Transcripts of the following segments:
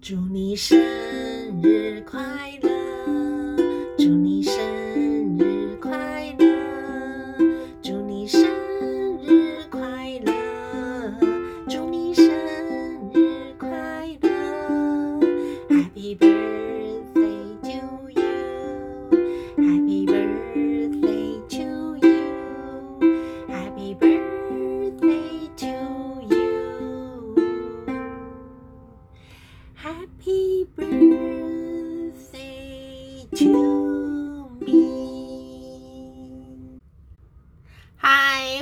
祝你生日快乐，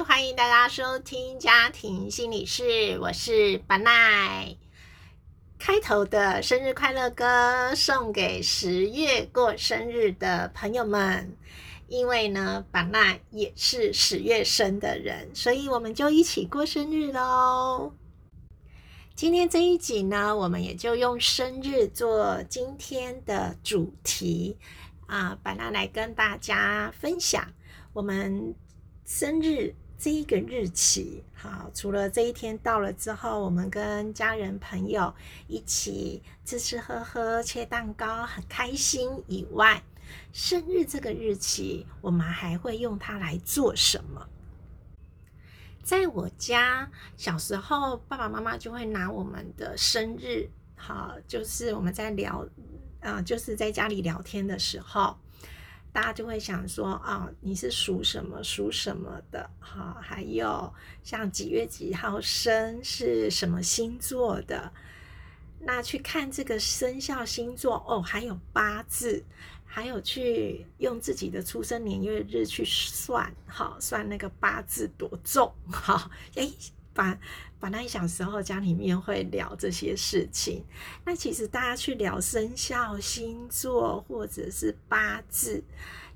欢迎大家收听家庭心理室，我是板奈。开头的生日快乐歌送给十月过生日的朋友们，因为呢，板奈也是十月生的人，所以我们就一起过生日喽。今天这一集呢，我们也就用生日做今天的主题啊，把它来跟大家分享我们生日这一个日期。好，除了这一天到了之后，我们跟家人朋友一起吃吃喝喝、切蛋糕，很开心以外，生日这个日期，我们还会用它来做什么？在我家小时候，爸爸妈妈就会拿我们的生日，好，就是我们在聊，啊，就是在家里聊天的时候，大家就会想说，啊，你是属什么，属什么的，哈，还有像几月几号生，是什么星座的，那去看这个生肖星座，哦，还有八字。还有去用自己的出生年月日去算，好算那个八字多重，好哎，反反正小时候家里面会聊这些事情。那其实大家去聊生肖、星座或者是八字，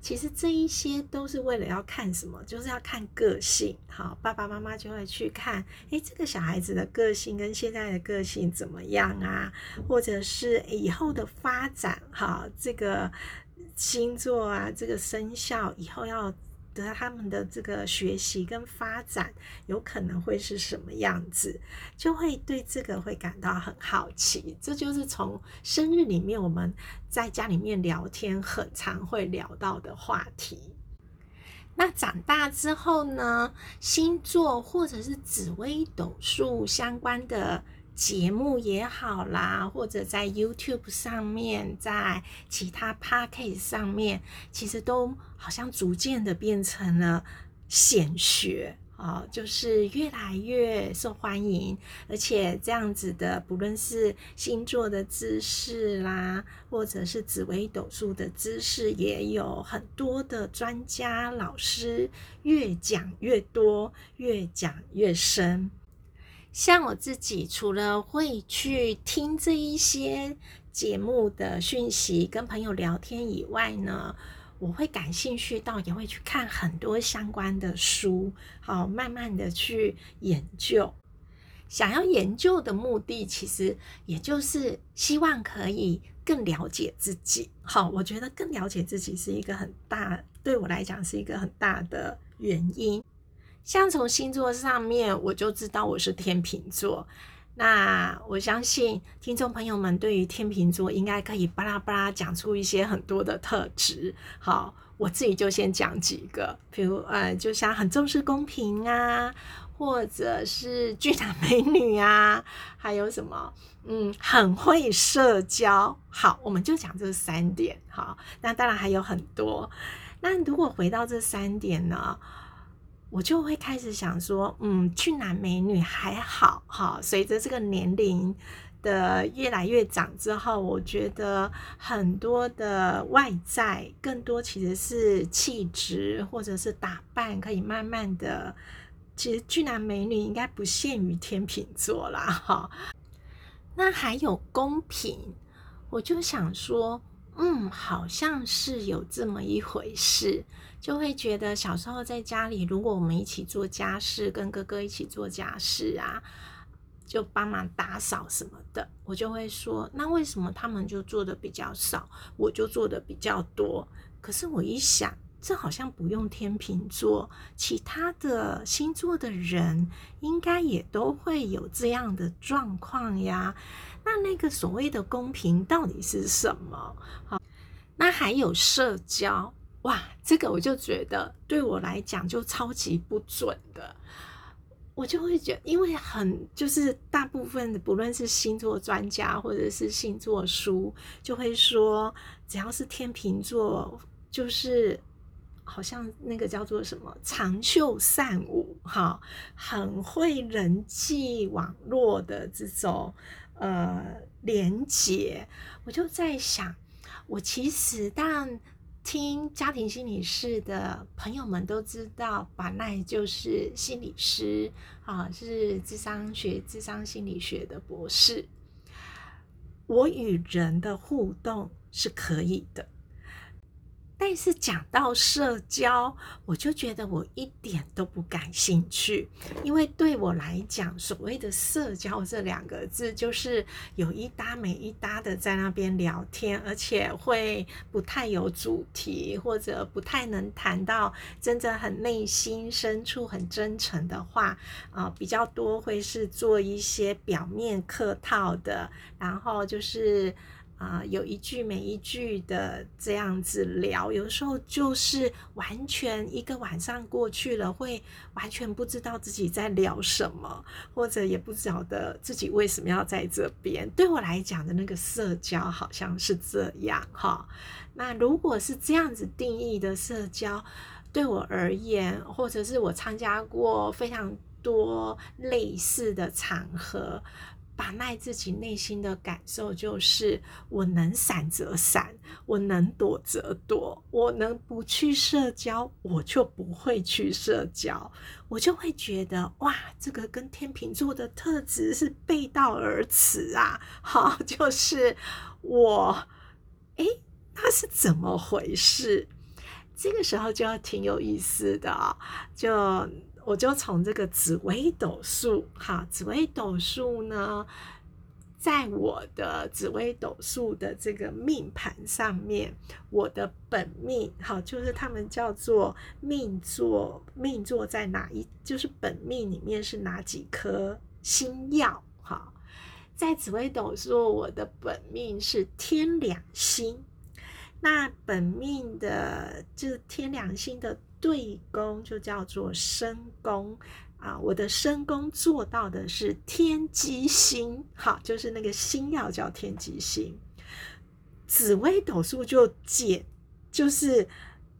其实这一些都是为了要看什么？就是要看个性。好，爸爸妈妈就会去看，哎，这个小孩子的个性跟现在的个性怎么样啊？或者是以后的发展，哈，这个。星座啊，这个生肖以后要得他们的这个学习跟发展，有可能会是什么样子，就会对这个会感到很好奇。这就是从生日里面我们在家里面聊天很常会聊到的话题。那长大之后呢，星座或者是紫微斗数相关的。节目也好啦，或者在 YouTube 上面，在其他 Podcast 上面，其实都好像逐渐的变成了显学啊，就是越来越受欢迎，而且这样子的，不论是星座的知识啦，或者是紫微斗数的知识，也有很多的专家老师越讲越多，越讲越深。像我自己，除了会去听这一些节目的讯息，跟朋友聊天以外呢，我会感兴趣到也会去看很多相关的书，好，慢慢的去研究。想要研究的目的，其实也就是希望可以更了解自己。好，我觉得更了解自己是一个很大，对我来讲是一个很大的原因。像从星座上面，我就知道我是天秤座。那我相信听众朋友们对于天秤座应该可以巴拉巴拉讲出一些很多的特质。好，我自己就先讲几个，比如呃，就像很重视公平啊，或者是巨男美女啊，还有什么嗯，很会社交。好，我们就讲这三点。好，那当然还有很多。那如果回到这三点呢？我就会开始想说，嗯，俊男美女还好哈。随着这个年龄的越来越长之后，我觉得很多的外在，更多其实是气质或者是打扮，可以慢慢的。其实俊男美女应该不限于天秤座啦，哈。那还有公平，我就想说。嗯，好像是有这么一回事，就会觉得小时候在家里，如果我们一起做家事，跟哥哥一起做家事啊，就帮忙打扫什么的，我就会说，那为什么他们就做的比较少，我就做的比较多？可是我一想，这好像不用天秤座，其他的星座的人应该也都会有这样的状况呀。那那个所谓的公平到底是什么？好，那还有社交，哇，这个我就觉得对我来讲就超级不准的。我就会觉得，因为很就是大部分的，不论是星座专家或者是星座书，就会说，只要是天秤座，就是好像那个叫做什么长袖善舞，哈，很会人际网络的这种呃连接。我就在想，我其实当。听家庭心理师的朋友们都知道，把奈就是心理师啊，是智商学、智商心理学的博士。我与人的互动是可以的。但是讲到社交，我就觉得我一点都不感兴趣，因为对我来讲，所谓的社交这两个字，就是有一搭没一搭的在那边聊天，而且会不太有主题，或者不太能谈到真正很内心深处很真诚的话啊，比较多会是做一些表面客套的，然后就是。啊，有一句没一句的这样子聊，有时候就是完全一个晚上过去了，会完全不知道自己在聊什么，或者也不晓得自己为什么要在这边。对我来讲的那个社交好像是这样哈。那如果是这样子定义的社交，对我而言，或者是我参加过非常多类似的场合。把奈自己内心的感受就是：我能闪则闪，我能躲则躲，我能不去社交，我就不会去社交。我就会觉得，哇，这个跟天秤座的特质是背道而驰啊！好，就是我，诶，那是怎么回事？这个时候就要挺有意思的，就。我就从这个紫微斗数，哈，紫微斗数呢，在我的紫微斗数的这个命盘上面，我的本命，哈，就是他们叫做命座，命座在哪一？就是本命里面是哪几颗星耀？哈，在紫微斗数，我的本命是天两星，那本命的就是天两星的。对宫就叫做申宫啊，我的申宫做到的是天机星，好，就是那个星耀叫天机星。紫微斗数就解，就是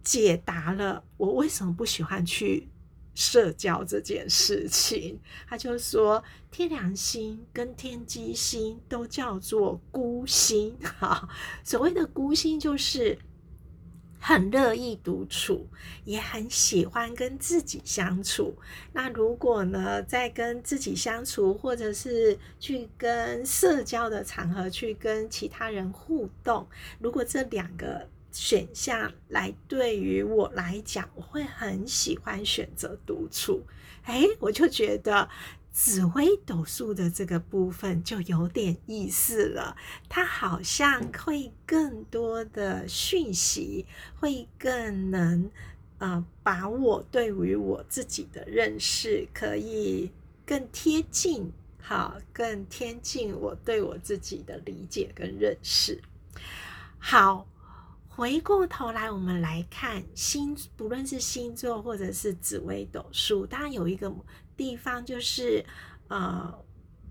解答了我为什么不喜欢去社交这件事情。他就说，天梁星跟天机星都叫做孤星，哈，所谓的孤星就是。很乐意独处，也很喜欢跟自己相处。那如果呢，在跟自己相处，或者是去跟社交的场合去跟其他人互动，如果这两个选项来对于我来讲，我会很喜欢选择独处。哎，我就觉得。紫微斗数的这个部分就有点意思了，它好像会更多的讯息，会更能呃把我对于我自己的认识可以更贴近，好，更贴近我对我自己的理解跟认识。好，回过头来，我们来看星，不论是星座或者是紫微斗数，当然有一个。地方就是，呃，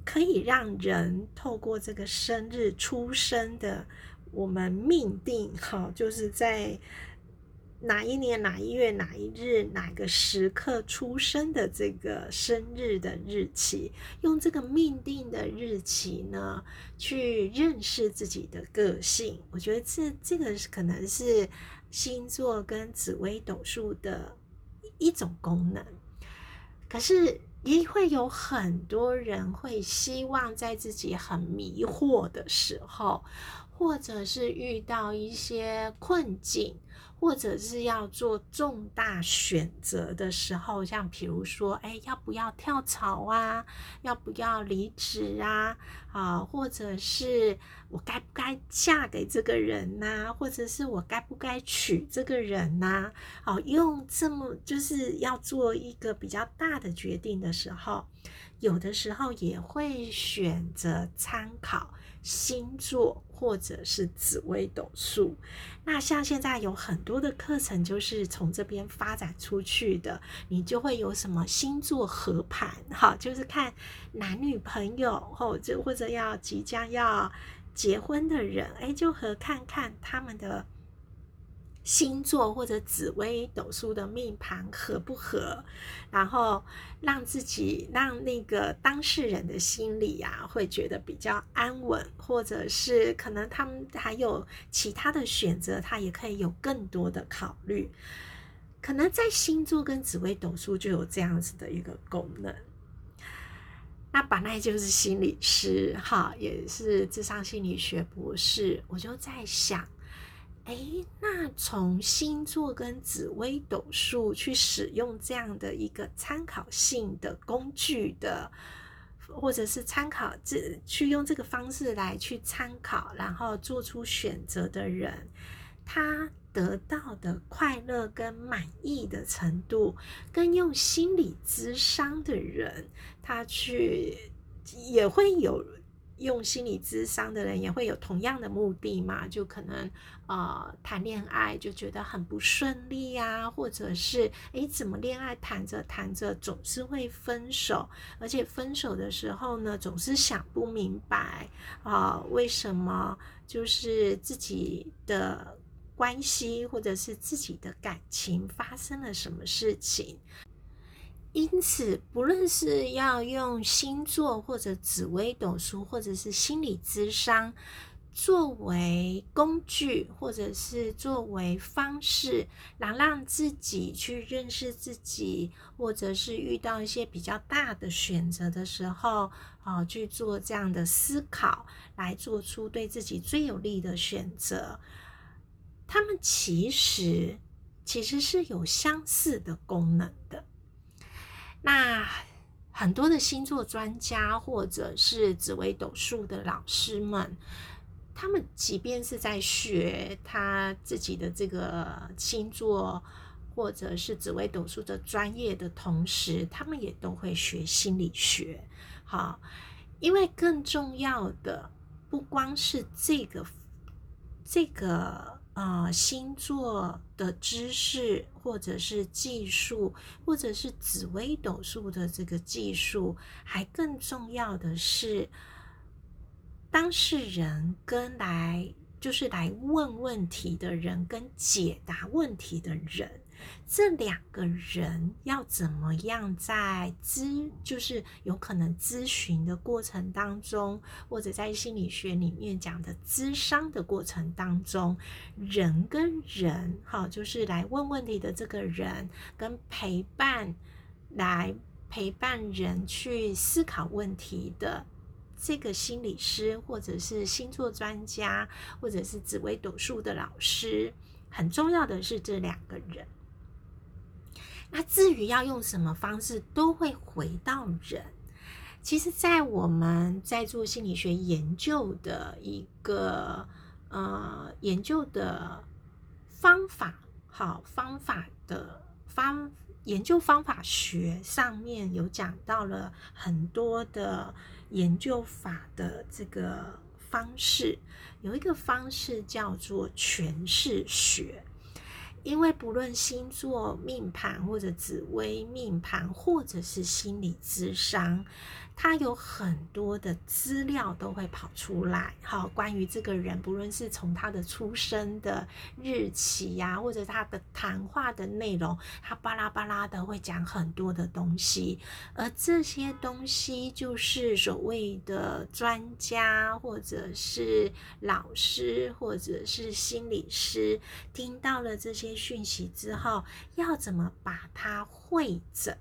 可以让人透过这个生日出生的，我们命定哈，就是在哪一年哪一月哪一日哪个时刻出生的这个生日的日期，用这个命定的日期呢，去认识自己的个性。我觉得这这个可能是星座跟紫微斗数的一种功能。可是也会有很多人会希望在自己很迷惑的时候，或者是遇到一些困境，或者是要做重大选择的时候，像比如说，哎，要不要跳槽啊？要不要离职啊？啊，或者是我该不该嫁给这个人呐？或者是我该不该娶这个人呐？好，用这么就是要做一个比较大的决定的时候，有的时候也会选择参考。星座或者是紫微斗数，那像现在有很多的课程就是从这边发展出去的，你就会有什么星座合盘，哈，就是看男女朋友或者或者要即将要结婚的人，哎，就和看看他们的。星座或者紫微斗数的命盘合不合，然后让自己让那个当事人的心里呀会觉得比较安稳，或者是可能他们还有其他的选择，他也可以有更多的考虑。可能在星座跟紫微斗数就有这样子的一个功能。那本来就是心理师哈，也是智商心理学博士，我就在想。哎，那从星座跟紫微斗数去使用这样的一个参考性的工具的，或者是参考这去用这个方式来去参考，然后做出选择的人，他得到的快乐跟满意的程度，跟用心理咨商的人，他去也会有。用心理智商的人也会有同样的目的嘛？就可能呃谈恋爱就觉得很不顺利啊，或者是诶怎么恋爱谈着谈着总是会分手，而且分手的时候呢总是想不明白啊为什么就是自己的关系或者是自己的感情发生了什么事情。因此，不论是要用星座或者紫微斗数，或者是心理咨商作为工具，或者是作为方式，来让自己去认识自己，或者是遇到一些比较大的选择的时候，啊，去做这样的思考，来做出对自己最有利的选择。他们其实其实是有相似的功能的。那很多的星座专家或者是紫微斗数的老师们，他们即便是在学他自己的这个星座或者是紫微斗数的专业的同时，他们也都会学心理学。好，因为更重要的不光是这个这个。啊，星座的知识，或者是技术，或者是紫微斗数的这个技术，还更重要的是，当事人跟来就是来问问题的人，跟解答问题的人。这两个人要怎么样在咨，就是有可能咨询的过程当中，或者在心理学里面讲的咨商的过程当中，人跟人，哈，就是来问问题的这个人，跟陪伴来陪伴人去思考问题的这个心理师，或者是星座专家，或者是紫微斗数的老师，很重要的是这两个人。那至于要用什么方式，都会回到人。其实，在我们在做心理学研究的一个呃研究的方法，好方法的方研究方法学上面有讲到了很多的研究法的这个方式，有一个方式叫做诠释学。因为不论星座命盘，或者紫微命盘，或者是心理智商。他有很多的资料都会跑出来，好，关于这个人，不论是从他的出生的日期呀，或者他的谈话的内容，他巴拉巴拉的会讲很多的东西，而这些东西就是所谓的专家，或者是老师，或者是心理师，听到了这些讯息之后，要怎么把它会诊？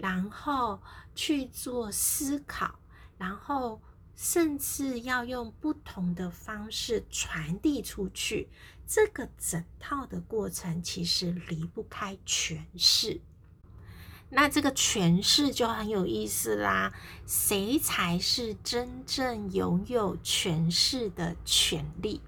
然后去做思考，然后甚至要用不同的方式传递出去。这个整套的过程其实离不开诠释。那这个诠释就很有意思啦。谁才是真正拥有诠释的权利？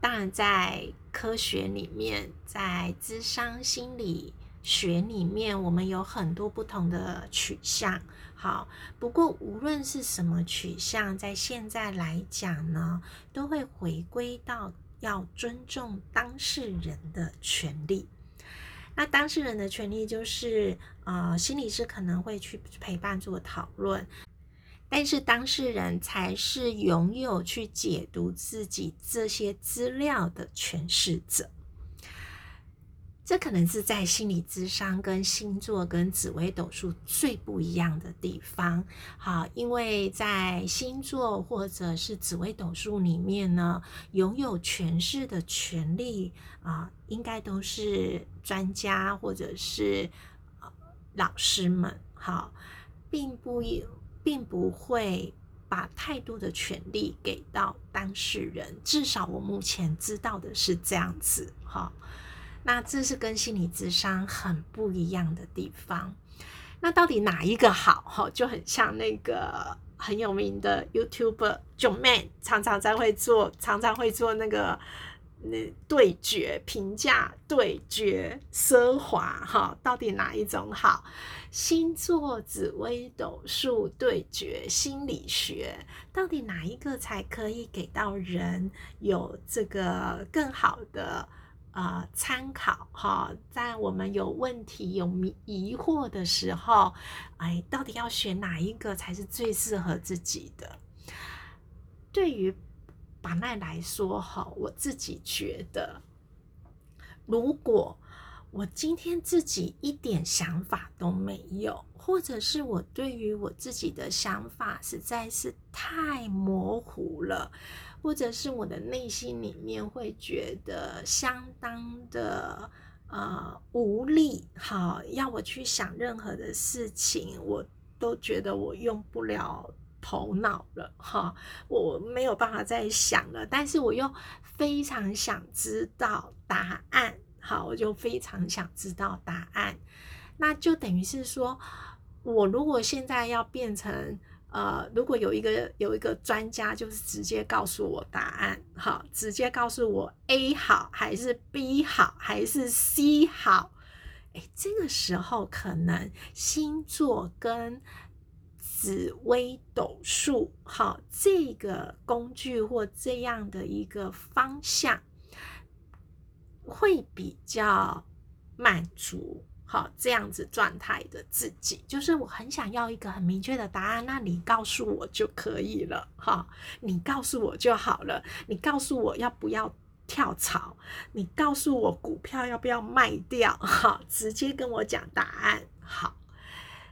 当然，在科学里面，在智商心理学里面，我们有很多不同的取向。好，不过无论是什么取向，在现在来讲呢，都会回归到。要尊重当事人的权利。那当事人的权利就是，呃，心理师可能会去陪伴做讨论，但是当事人才是拥有去解读自己这些资料的诠释者。这可能是在心理智商跟星座跟紫微斗数最不一样的地方。好，因为在星座或者是紫微斗数里面呢，拥有诠释的权利啊，应该都是专家或者是老师们。好，并不并不会把太多的权利给到当事人。至少我目前知道的是这样子。好。那这是跟心理智商很不一样的地方。那到底哪一个好？哈，就很像那个很有名的 YouTuber Joeman，常常在会做，常常会做那个那对决评价对决奢华哈，到底哪一种好？星座、紫微斗数对决心理学，到底哪一个才可以给到人有这个更好的？呃，参考哈，在我们有问题、有疑惑的时候，哎，到底要选哪一个才是最适合自己的？对于把奈来说，哈，我自己觉得，如果我今天自己一点想法都没有，或者是我对于我自己的想法实在是太模糊了。或者是我的内心里面会觉得相当的呃无力，好，要我去想任何的事情，我都觉得我用不了头脑了，哈，我没有办法再想了。但是我又非常想知道答案，好，我就非常想知道答案。那就等于是说，我如果现在要变成。呃，如果有一个有一个专家，就是直接告诉我答案，好，直接告诉我 A 好还是 B 好还是 C 好，哎，这个时候可能星座跟紫微斗数，好，这个工具或这样的一个方向，会比较满足。好，这样子状态的自己，就是我很想要一个很明确的答案，那你告诉我就可以了。哈，你告诉我就好了。你告诉我要不要跳槽？你告诉我股票要不要卖掉？哈，直接跟我讲答案。好，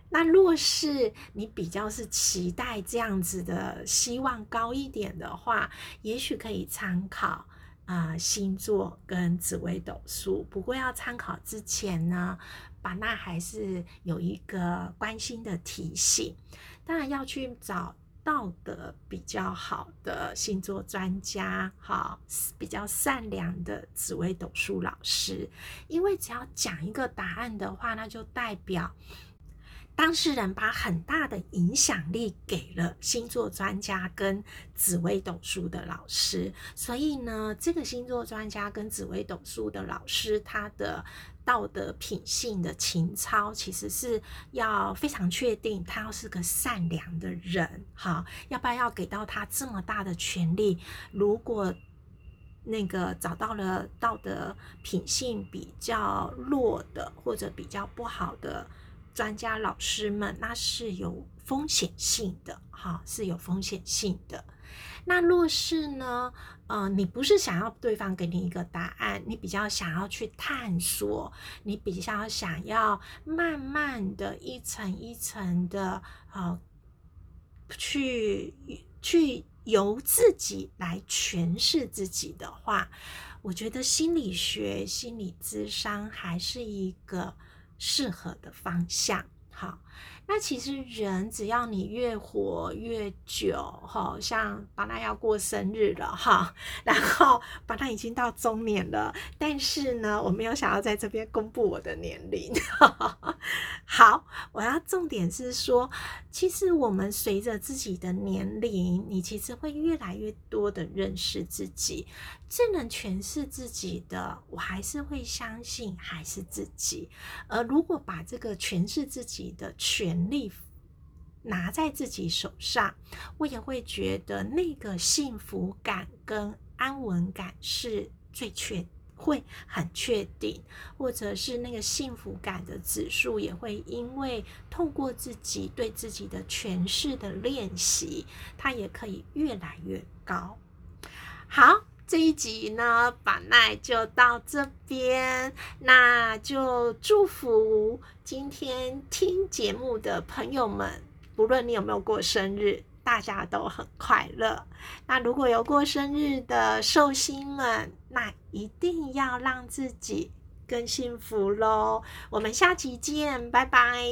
那若是你比较是期待这样子的希望高一点的话，也许可以参考。啊，星座跟紫微斗数，不过要参考之前呢，把那还是有一个关心的提醒，当然要去找道德比较好的星座专家，哈，比较善良的紫微斗数老师，因为只要讲一个答案的话，那就代表。当事人把很大的影响力给了星座专家跟紫微斗数的老师，所以呢，这个星座专家跟紫微斗数的老师，他的道德品性的情操，其实是要非常确定，他要是个善良的人，好，要不然要给到他这么大的权利，如果那个找到了道德品性比较弱的或者比较不好的。专家老师们，那是有风险性的，哈，是有风险性的。那若是呢，呃，你不是想要对方给你一个答案，你比较想要去探索，你比较想要慢慢的一层一层的，呃，去去由自己来诠释自己的话，我觉得心理学、心理智商还是一个。适合的方向，好。那其实人只要你越活越久，哈，像巴娜要过生日了哈，然后巴娜已经到中年了，但是呢，我没有想要在这边公布我的年龄。好，我要重点是说，其实我们随着自己的年龄，你其实会越来越多的认识自己，最能诠释自己的，我还是会相信还是自己。而如果把这个诠释自己的权利拿在自己手上，我也会觉得那个幸福感跟安稳感是最确。会很确定，或者是那个幸福感的指数也会因为透过自己对自己的诠释的练习，它也可以越来越高。好，这一集呢，板奈就到这边，那就祝福今天听节目的朋友们，不论你有没有过生日。大家都很快乐。那如果有过生日的寿星们，那一定要让自己更幸福喽。我们下期见，拜拜。